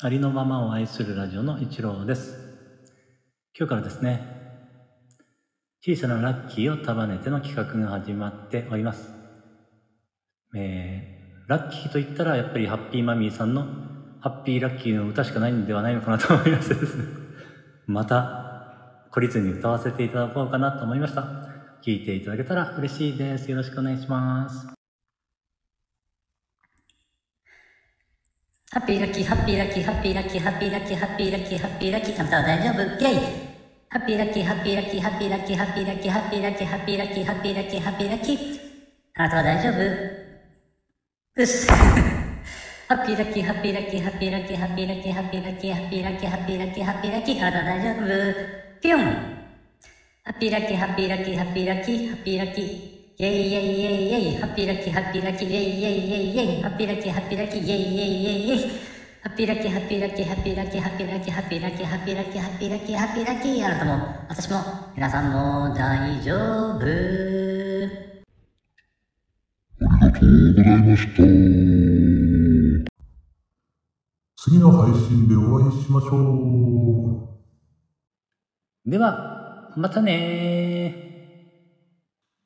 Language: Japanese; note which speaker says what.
Speaker 1: ありのままを愛するラジオの一郎です。今日からですね、小さなラッキーを束ねての企画が始まっております。えー、ラッキーと言ったらやっぱりハッピーマミーさんのハッピーラッキーの歌しかないんではないのかなと思いましてですね。また、孤立に歌わせていただこうかなと思いました。聞いていただけたら嬉しいです。よろしくお願いします。
Speaker 2: ハッピーラッキー、ハッピーラッキー、ハッピーラッキー、ハッピーラッキー、ハッピーラッキー、ハッピーラッキー、あなたは大丈夫イェイハッピーラッキー、ハッピーラッキー、ハッピーラッキー、ハッピーラッキー、ハッピーラッキー、ハッピーラッキー、ハッピーラッキー、ハッピーラッキー。あなたは大丈夫？うっす。ハッピーラッキー、ハッピーラッキー、ハッピーラッキー、ハッピーラッキー、ハッピーラッキー、ハッピーラッキー、ハッピーラッキー、ハッピーラッキー、あなたは大丈夫？ピョンハッピーラッキー、ハッピーラッキー、ハッピーラッキー、ハッピーラッキー。イェイイェイイェイイェイハッピーラッキー、ハッピーラッキー、イェイイェイイェイイェイハッピーラッキー、ハッピーラッキー、イェイイェイイェイイェイハッピーラッキー、ハッピーラッキー、ハッピーラッキー、ハッピーラッキー、ハッピーラッキー、ハッピーラッキー、ハッピーラッキー、ハッピーラッキー、あなたも、私も、皆さんも大丈夫。
Speaker 3: ありがとうございました。次の配信でお会いしましょう。
Speaker 1: では、またねー。